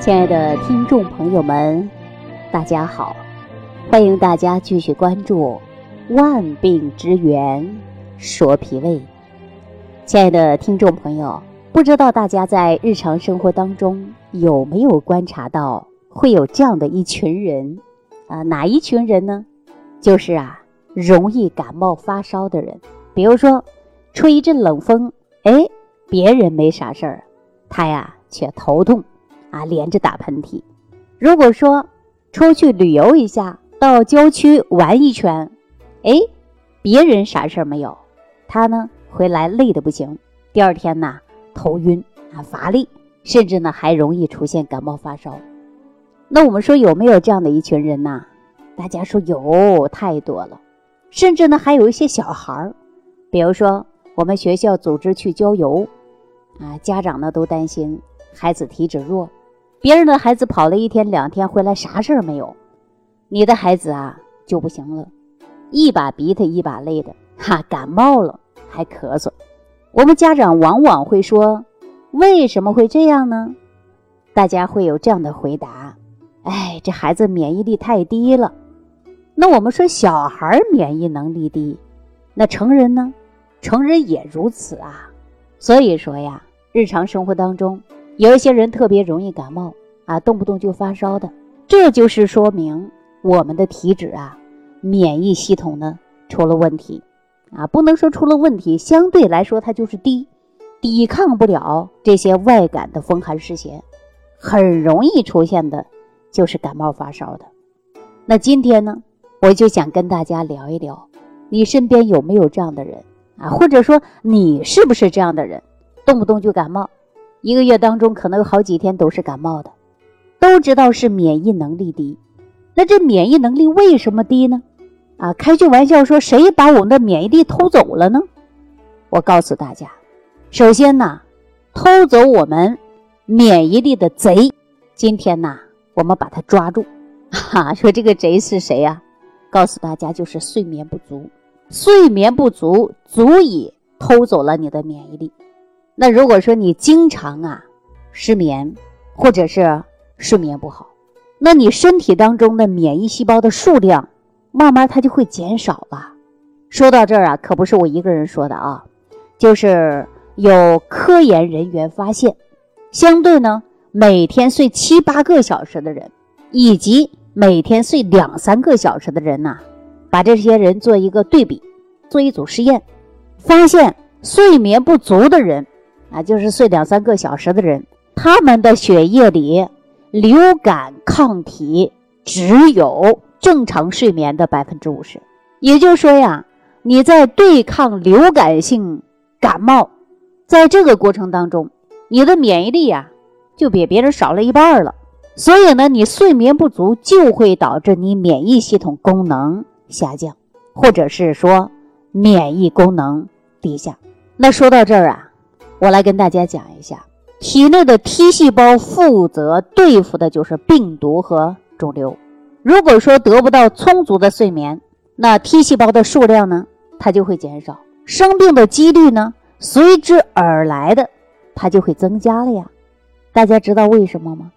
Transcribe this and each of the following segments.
亲爱的听众朋友们，大家好！欢迎大家继续关注《万病之源说脾胃》。亲爱的听众朋友，不知道大家在日常生活当中有没有观察到，会有这样的一群人啊？哪一群人呢？就是啊，容易感冒发烧的人。比如说，吹一阵冷风，哎，别人没啥事儿，他呀却头痛。啊，连着打喷嚏。如果说出去旅游一下，到郊区玩一圈，哎，别人啥事儿没有，他呢回来累的不行，第二天呢头晕啊乏力，甚至呢还容易出现感冒发烧。那我们说有没有这样的一群人呢？大家说有，太多了。甚至呢还有一些小孩儿，比如说我们学校组织去郊游，啊，家长呢都担心孩子体质弱。别人的孩子跑了一天两天回来啥事儿没有，你的孩子啊就不行了，一把鼻涕一把泪的，哈，感冒了还咳嗽。我们家长往往会说：“为什么会这样呢？”大家会有这样的回答：“哎，这孩子免疫力太低了。”那我们说小孩免疫能力低，那成人呢？成人也如此啊。所以说呀，日常生活当中。有一些人特别容易感冒啊，动不动就发烧的，这就是说明我们的体质啊，免疫系统呢出了问题啊，不能说出了问题，相对来说它就是低，抵抗不了这些外感的风寒湿邪，很容易出现的就是感冒发烧的。那今天呢，我就想跟大家聊一聊，你身边有没有这样的人啊？或者说你是不是这样的人，动不动就感冒？一个月当中可能有好几天都是感冒的，都知道是免疫能力低。那这免疫能力为什么低呢？啊，开句玩笑说，谁把我们的免疫力偷走了呢？我告诉大家，首先呢，偷走我们免疫力的贼，今天呢，我们把他抓住。哈，说这个贼是谁呀？告诉大家，就是睡眠不足。睡眠不足足以偷走了你的免疫力。那如果说你经常啊失眠，或者是睡眠不好，那你身体当中的免疫细胞的数量慢慢它就会减少了。说到这儿啊，可不是我一个人说的啊，就是有科研人员发现，相对呢每天睡七八个小时的人，以及每天睡两三个小时的人呐，把这些人做一个对比，做一组实验，发现睡眠不足的人。啊，就是睡两三个小时的人，他们的血液里流感抗体只有正常睡眠的百分之五十。也就是说呀，你在对抗流感性感冒，在这个过程当中，你的免疫力呀就比别人少了一半了。所以呢，你睡眠不足就会导致你免疫系统功能下降，或者是说免疫功能低下。那说到这儿啊。我来跟大家讲一下，体内的 T 细胞负责对付的就是病毒和肿瘤。如果说得不到充足的睡眠，那 T 细胞的数量呢，它就会减少，生病的几率呢，随之而来的，它就会增加了呀。大家知道为什么吗？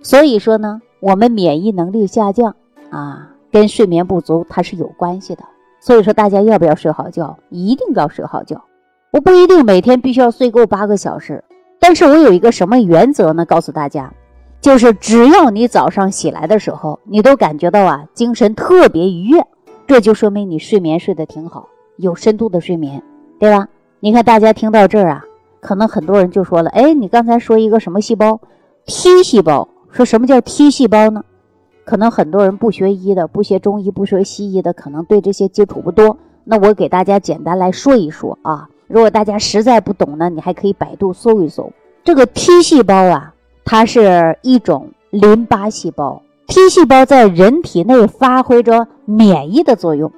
所以说呢，我们免疫能力下降啊，跟睡眠不足它是有关系的。所以说，大家要不要睡好觉？一定要睡好觉。我不一定每天必须要睡够八个小时，但是我有一个什么原则呢？告诉大家，就是只要你早上起来的时候，你都感觉到啊精神特别愉悦，这就说明你睡眠睡得挺好，有深度的睡眠，对吧？你看大家听到这儿啊，可能很多人就说了，哎，你刚才说一个什么细胞？T 细胞？说什么叫 T 细胞呢？可能很多人不学医的，不学中医，不学西医的，可能对这些接触不多。那我给大家简单来说一说啊。如果大家实在不懂呢，你还可以百度搜一搜。这个 T 细胞啊，它是一种淋巴细胞。T 细胞在人体内发挥着免疫的作用。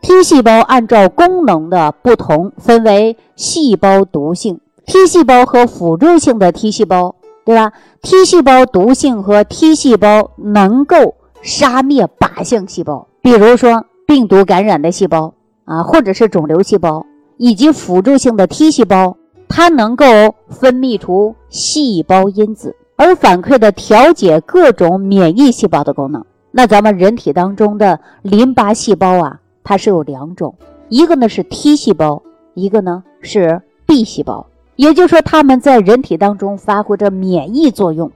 T 细胞按照功能的不同，分为细胞毒性 T 细胞和辅助性的 T 细胞，对吧？T 细胞毒性和 T 细胞能够杀灭靶向细胞，比如说病毒感染的细胞啊，或者是肿瘤细胞。以及辅助性的 T 细胞，它能够分泌出细胞因子，而反馈的调节各种免疫细胞的功能。那咱们人体当中的淋巴细胞啊，它是有两种，一个呢是 T 细胞，一个呢是 B 细胞。也就是说，它们在人体当中发挥着免疫作用，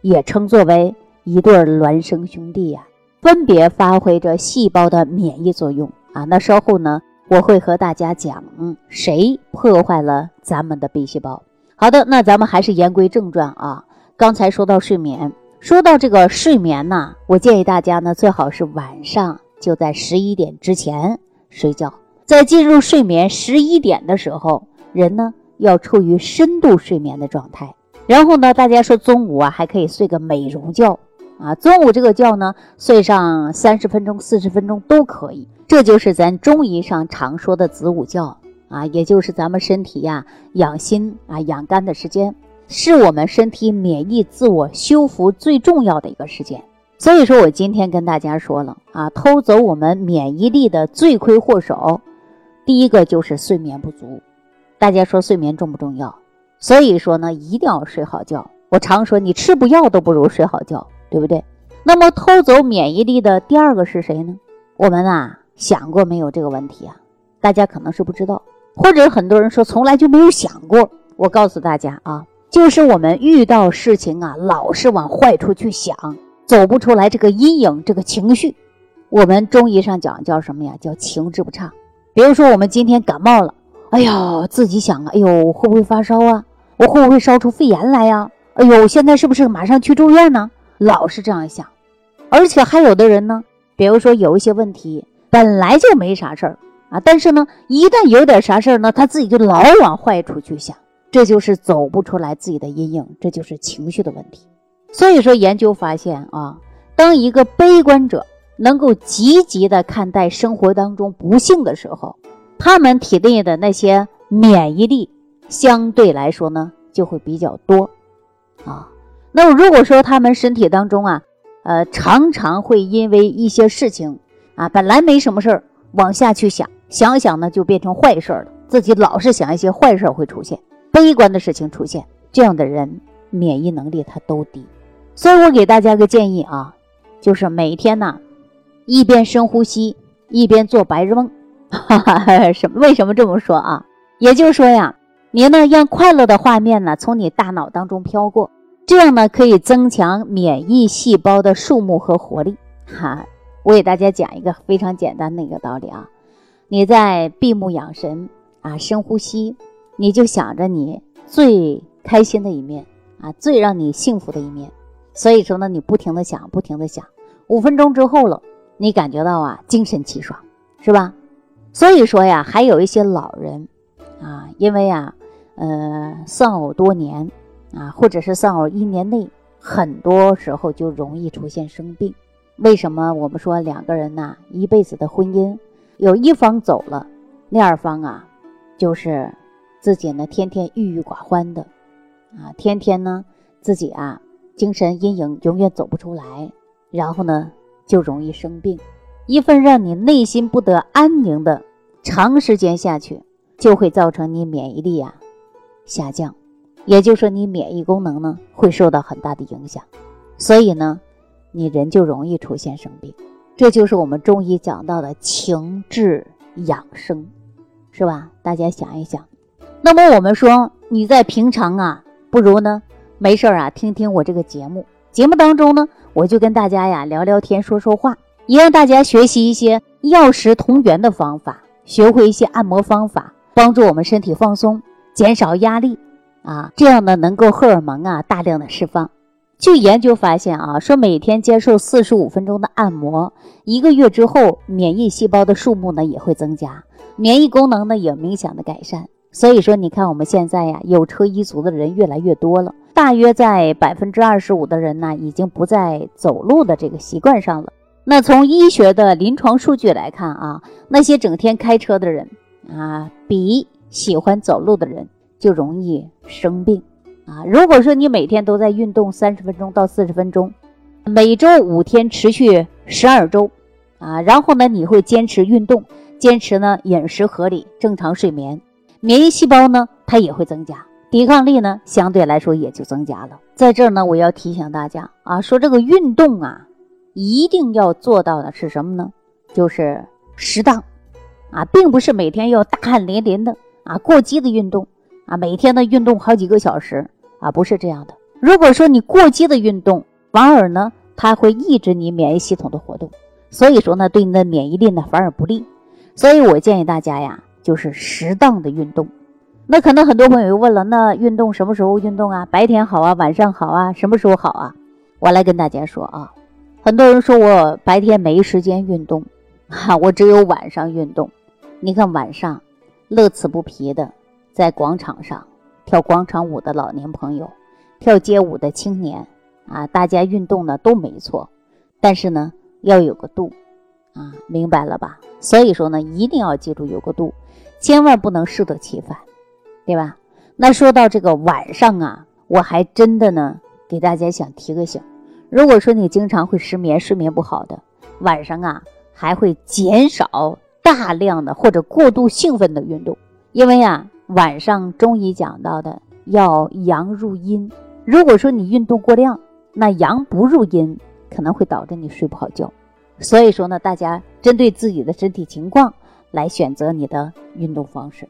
也称作为一对孪生兄弟呀，分别发挥着细胞的免疫作用啊。那稍后呢，我会和大家讲谁破坏了咱们的 B 细胞。好的，那咱们还是言归正传啊。刚才说到睡眠，说到这个睡眠呢，我建议大家呢，最好是晚上就在十一点之前睡觉，在进入睡眠十一点的时候，人呢。要处于深度睡眠的状态，然后呢，大家说中午啊还可以睡个美容觉啊，中午这个觉呢睡上三十分钟、四十分钟都可以，这就是咱中医上常说的子午觉啊，也就是咱们身体呀养心啊养肝的时间，是我们身体免疫自我修复最重要的一个时间。所以说我今天跟大家说了啊，偷走我们免疫力的罪魁祸首，第一个就是睡眠不足。大家说睡眠重不重要？所以说呢，一定要睡好觉。我常说，你吃补药都不如睡好觉，对不对？那么偷走免疫力的第二个是谁呢？我们啊想过没有这个问题啊？大家可能是不知道，或者很多人说从来就没有想过。我告诉大家啊，就是我们遇到事情啊，老是往坏处去想，走不出来这个阴影，这个情绪，我们中医上讲叫什么呀？叫情志不畅。比如说我们今天感冒了。哎呀，自己想啊，哎呦，会不会发烧啊？我会不会烧出肺炎来呀？哎呦，现在是不是马上去住院呢？老是这样想，而且还有的人呢，比如说有一些问题本来就没啥事儿啊，但是呢，一旦有点啥事儿呢，他自己就老往坏处去想，这就是走不出来自己的阴影，这就是情绪的问题。所以说，研究发现啊，当一个悲观者能够积极的看待生活当中不幸的时候。他们体内的那些免疫力相对来说呢，就会比较多啊。那么如果说他们身体当中啊，呃，常常会因为一些事情啊，本来没什么事儿，往下去想，想想呢就变成坏事了。自己老是想一些坏事会出现，悲观的事情出现，这样的人免疫能力他都低。所以我给大家个建议啊，就是每天呢，一边深呼吸，一边做白日梦。哈哈，什么？为什么这么说啊？也就是说呀，你呢让快乐的画面呢从你大脑当中飘过，这样呢可以增强免疫细胞的数目和活力。哈，我给大家讲一个非常简单的一个道理啊，你在闭目养神啊，深呼吸，你就想着你最开心的一面啊，最让你幸福的一面。所以说呢，你不停的想，不停的想，五分钟之后了，你感觉到啊精神气爽，是吧？所以说呀，还有一些老人，啊，因为啊，呃，丧偶多年，啊，或者是丧偶一年内，很多时候就容易出现生病。为什么我们说两个人呐，一辈子的婚姻，有一方走了，那二方啊，就是自己呢天天郁郁寡欢的，啊，天天呢自己啊精神阴影永远走不出来，然后呢就容易生病。一份让你内心不得安宁的长时间下去，就会造成你免疫力啊下降，也就是说你免疫功能呢会受到很大的影响，所以呢，你人就容易出现生病。这就是我们中医讲到的情志养生，是吧？大家想一想。那么我们说你在平常啊，不如呢没事啊听听我这个节目，节目当中呢我就跟大家呀聊聊天，说说话。也让大家学习一些药食同源的方法，学会一些按摩方法，帮助我们身体放松，减少压力，啊，这样呢能够荷尔蒙啊大量的释放。据研究发现啊，说每天接受四十五分钟的按摩，一个月之后，免疫细胞的数目呢也会增加，免疫功能呢也明显的改善。所以说，你看我们现在呀，有车一族的人越来越多了，大约在百分之二十五的人呢，已经不在走路的这个习惯上了。那从医学的临床数据来看啊，那些整天开车的人啊，比喜欢走路的人就容易生病啊。如果说你每天都在运动三十分钟到四十分钟，每周五天持续十二周啊，然后呢，你会坚持运动，坚持呢饮食合理，正常睡眠，免疫细胞呢它也会增加。抵抗力呢相对来说也就增加了。在这儿呢，我要提醒大家啊，说这个运动啊，一定要做到的是什么呢？就是适当啊，并不是每天要大汗淋淋的啊，过激的运动啊，每天的运动好几个小时啊，不是这样的。如果说你过激的运动，反而呢，它会抑制你免疫系统的活动，所以说呢，对你的免疫力呢反而不利。所以我建议大家呀，就是适当的运动。那可能很多朋友又问了，那运动什么时候运动啊？白天好啊，晚上好啊，什么时候好啊？我来跟大家说啊，很多人说我白天没时间运动，哈，我只有晚上运动。你看晚上，乐此不疲的在广场上跳广场舞的老年朋友，跳街舞的青年，啊，大家运动呢都没错，但是呢要有个度。啊，明白了吧？所以说呢，一定要记住有个度，千万不能适得其反，对吧？那说到这个晚上啊，我还真的呢给大家想提个醒：如果说你经常会失眠、睡眠不好的，晚上啊还会减少大量的或者过度兴奋的运动，因为啊晚上中医讲到的要阳入阴，如果说你运动过量，那阳不入阴，可能会导致你睡不好觉。所以说呢，大家针对自己的身体情况来选择你的运动方式，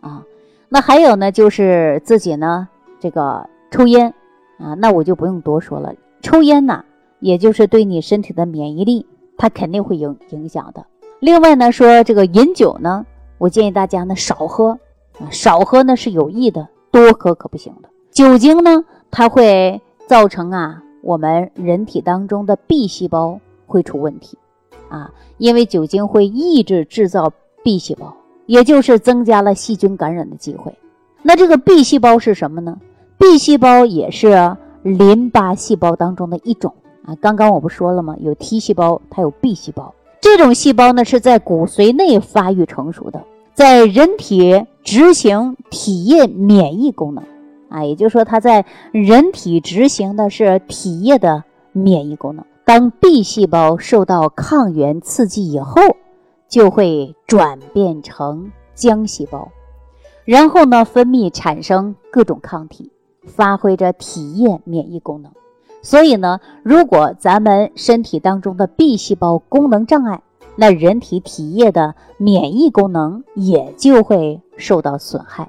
啊，那还有呢，就是自己呢这个抽烟啊，那我就不用多说了。抽烟呢，也就是对你身体的免疫力，它肯定会影影响的。另外呢，说这个饮酒呢，我建议大家呢少喝少喝呢是有益的，多喝可不行的。酒精呢，它会造成啊我们人体当中的 B 细胞。会出问题，啊，因为酒精会抑制制造 B 细胞，也就是增加了细菌感染的机会。那这个 B 细胞是什么呢？B 细胞也是淋巴细胞当中的一种啊。刚刚我不说了吗？有 T 细胞，它有 B 细胞。这种细胞呢是在骨髓内发育成熟的，在人体执行体液免疫功能啊，也就是说它在人体执行的是体液的免疫功能。当 B 细胞受到抗原刺激以后，就会转变成浆细胞，然后呢分泌产生各种抗体，发挥着体液免疫功能。所以呢，如果咱们身体当中的 B 细胞功能障碍，那人体体液的免疫功能也就会受到损害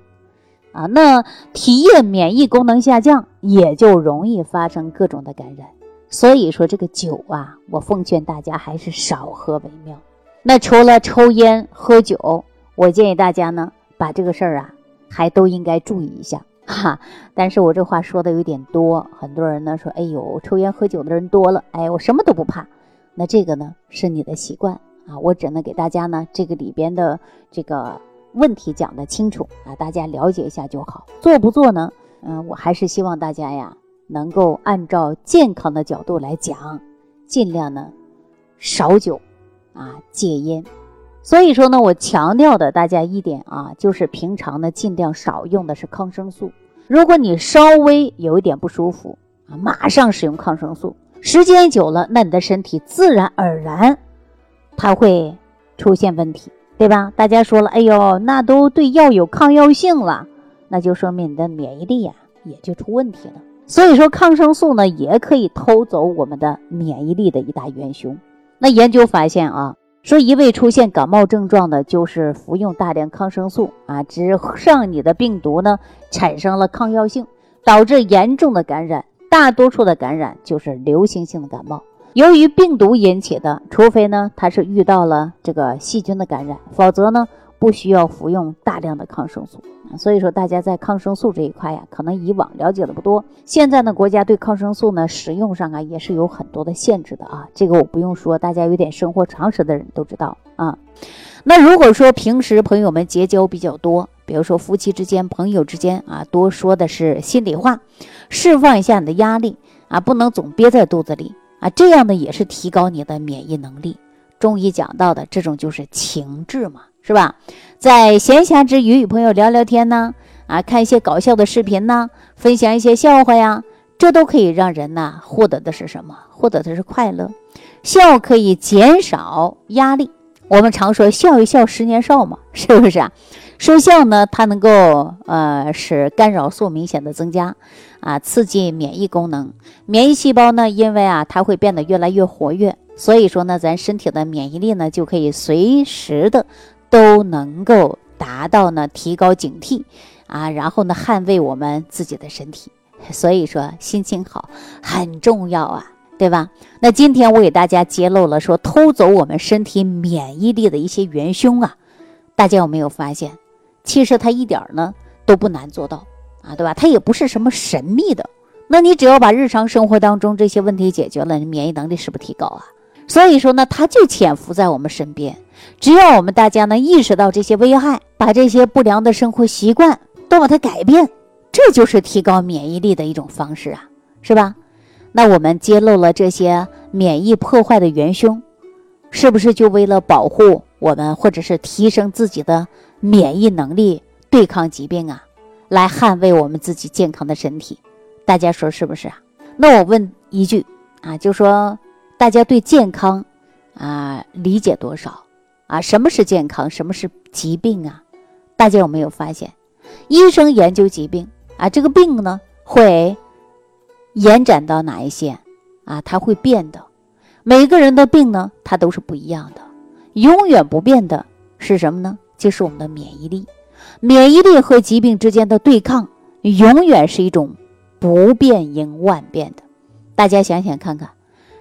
啊。那体液免疫功能下降，也就容易发生各种的感染。所以说这个酒啊，我奉劝大家还是少喝为妙。那除了抽烟喝酒，我建议大家呢，把这个事儿啊，还都应该注意一下 哈。但是我这话说的有点多，很多人呢说，哎呦，抽烟喝酒的人多了，哎，我什么都不怕。那这个呢是你的习惯啊，我只能给大家呢这个里边的这个问题讲得清楚啊，大家了解一下就好。做不做呢？嗯，我还是希望大家呀。能够按照健康的角度来讲，尽量呢少酒啊戒烟。所以说呢，我强调的大家一点啊，就是平常呢尽量少用的是抗生素。如果你稍微有一点不舒服啊，马上使用抗生素，时间久了，那你的身体自然而然它会出现问题，对吧？大家说了，哎呦，那都对药有抗药性了，那就说明你的免疫力呀也就出问题了。所以说，抗生素呢也可以偷走我们的免疫力的一大元凶。那研究发现啊，说一味出现感冒症状的，就是服用大量抗生素啊，只让你的病毒呢产生了抗药性，导致严重的感染。大多数的感染就是流行性的感冒，由于病毒引起的，除非呢它是遇到了这个细菌的感染，否则呢。不需要服用大量的抗生素，所以说大家在抗生素这一块呀，可能以往了解的不多。现在呢，国家对抗生素呢使用上啊也是有很多的限制的啊，这个我不用说，大家有点生活常识的人都知道啊。那如果说平时朋友们结交比较多，比如说夫妻之间、朋友之间啊，多说的是心里话，释放一下你的压力啊，不能总憋在肚子里啊，这样呢也是提高你的免疫能力。中医讲到的这种就是情志嘛。是吧？在闲暇之余与朋友聊聊天呢，啊，看一些搞笑的视频呢，分享一些笑话呀，这都可以让人呢获得的是什么？获得的是快乐。笑可以减少压力我们常说笑一笑，十年少嘛，是不是啊？说笑呢，它能够呃使干扰素明显的增加，啊，刺激免疫功能，免疫细胞呢，因为啊它会变得越来越活跃，所以说呢，咱身体的免疫力呢就可以随时的都能够达到呢提高警惕，啊，然后呢捍卫我们自己的身体，所以说心情好很重要啊，对吧？那今天我给大家揭露了说偷走我们身体免疫力的一些元凶啊，大家有没有发现？其实它一点儿呢都不难做到啊，对吧？它也不是什么神秘的。那你只要把日常生活当中这些问题解决了，你免疫能力是不是提高啊？所以说呢，它就潜伏在我们身边。只要我们大家能意识到这些危害，把这些不良的生活习惯都把它改变，这就是提高免疫力的一种方式啊，是吧？那我们揭露了这些免疫破坏的元凶，是不是就为了保护我们，或者是提升自己的？免疫能力对抗疾病啊，来捍卫我们自己健康的身体，大家说是不是啊？那我问一句啊，就说大家对健康啊理解多少啊？什么是健康？什么是疾病啊？大家有没有发现，医生研究疾病啊，这个病呢会延展到哪一些啊？它会变的，每个人的病呢，它都是不一样的，永远不变的是什么呢？就是我们的免疫力，免疫力和疾病之间的对抗，永远是一种不变应万变的。大家想想看看，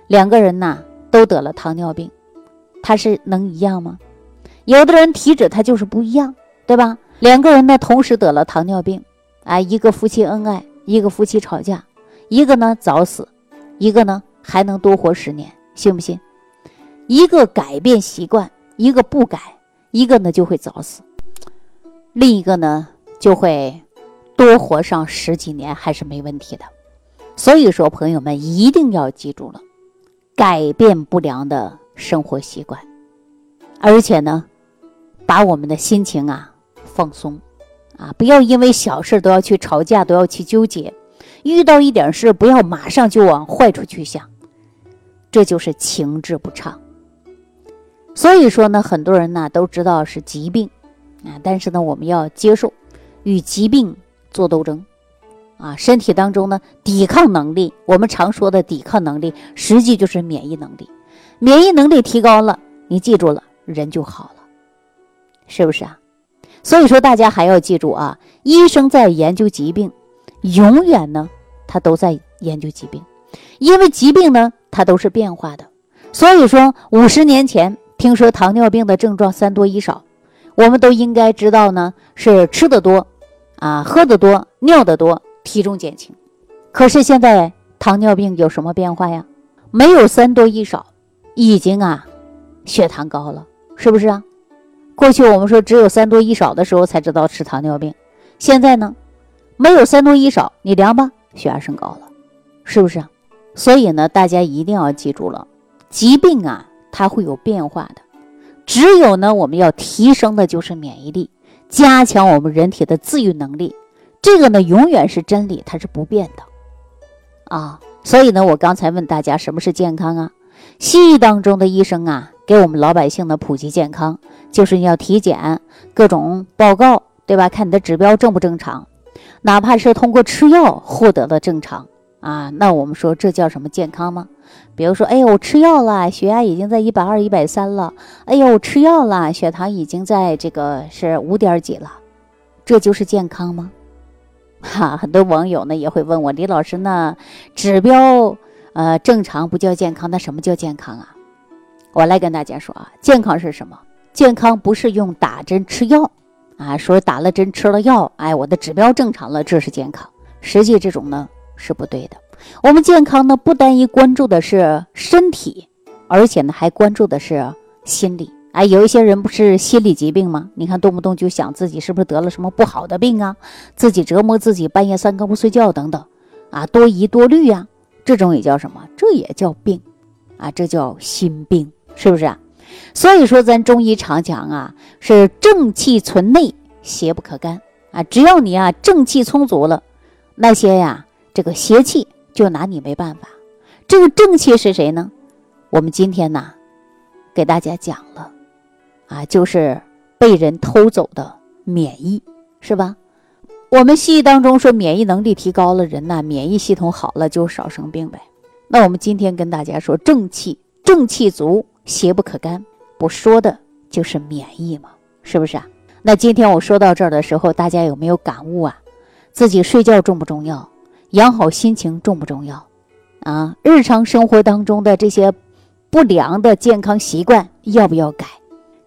两个人呐都得了糖尿病，他是能一样吗？有的人体质他就是不一样，对吧？两个人呢同时得了糖尿病，啊，一个夫妻恩爱，一个夫妻吵架，一个呢早死，一个呢还能多活十年，信不信？一个改变习惯，一个不改。一个呢就会早死，另一个呢就会多活上十几年，还是没问题的。所以说，朋友们一定要记住了，改变不良的生活习惯，而且呢，把我们的心情啊放松啊，不要因为小事都要去吵架，都要去纠结。遇到一点事，不要马上就往坏处去想，这就是情志不畅。所以说呢，很多人呢都知道是疾病，啊，但是呢，我们要接受与疾病做斗争，啊，身体当中呢抵抗能力，我们常说的抵抗能力，实际就是免疫能力。免疫能力提高了，你记住了，人就好了，是不是啊？所以说，大家还要记住啊，医生在研究疾病，永远呢他都在研究疾病，因为疾病呢它都是变化的。所以说，五十年前。听说糖尿病的症状三多一少，我们都应该知道呢，是吃的多，啊，喝的多，尿的多，体重减轻。可是现在糖尿病有什么变化呀？没有三多一少，已经啊，血糖高了，是不是啊？过去我们说只有三多一少的时候才知道是糖尿病，现在呢，没有三多一少，你量吧，血压升高了，是不是啊？所以呢，大家一定要记住了，疾病啊。它会有变化的，只有呢，我们要提升的就是免疫力，加强我们人体的自愈能力。这个呢，永远是真理，它是不变的啊。所以呢，我刚才问大家什么是健康啊？西医当中的医生啊，给我们老百姓的普及健康，就是你要体检，各种报告，对吧？看你的指标正不正常，哪怕是通过吃药获得的正常啊，那我们说这叫什么健康吗？比如说，哎呦，我吃药了，血压已经在一百二、一百三了。哎呦，我吃药了，血糖已经在这个是五点几了，这就是健康吗？哈，很多网友呢也会问我，李老师，那指标呃正常不叫健康，那什么叫健康啊？我来跟大家说啊，健康是什么？健康不是用打针吃药啊，说打了针吃了药，哎，我的指标正常了，这是健康。实际这种呢是不对的。我们健康呢，不单一关注的是身体，而且呢还关注的是心理。哎，有一些人不是心理疾病吗？你看动不动就想自己是不是得了什么不好的病啊，自己折磨自己，半夜三更不睡觉等等，啊，多疑多虑呀，这种也叫什么？这也叫病，啊，这叫心病，是不是啊？所以说咱中医常讲啊，是正气存内，邪不可干啊。只要你啊正气充足了，那些呀这个邪气。就拿你没办法，这个正气是谁呢？我们今天呢，给大家讲了，啊，就是被人偷走的免疫，是吧？我们西医当中说，免疫能力提高了，人呐，免疫系统好了，就少生病呗。那我们今天跟大家说，正气，正气足，邪不可干，不说的就是免疫嘛，是不是啊？那今天我说到这儿的时候，大家有没有感悟啊？自己睡觉重不重要？养好心情重不重要？啊，日常生活当中的这些不良的健康习惯要不要改？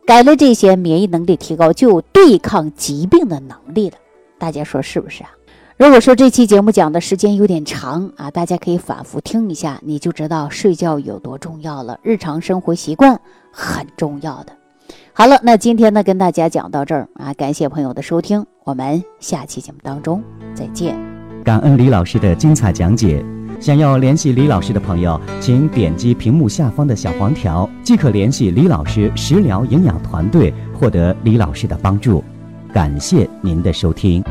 改了这些，免疫能力提高，就有对抗疾病的能力了。大家说是不是啊？如果说这期节目讲的时间有点长啊，大家可以反复听一下，你就知道睡觉有多重要了。日常生活习惯很重要的。好了，那今天呢，跟大家讲到这儿啊，感谢朋友的收听，我们下期节目当中再见。感恩李老师的精彩讲解。想要联系李老师的朋友，请点击屏幕下方的小黄条，即可联系李老师食疗营养团队，获得李老师的帮助。感谢您的收听。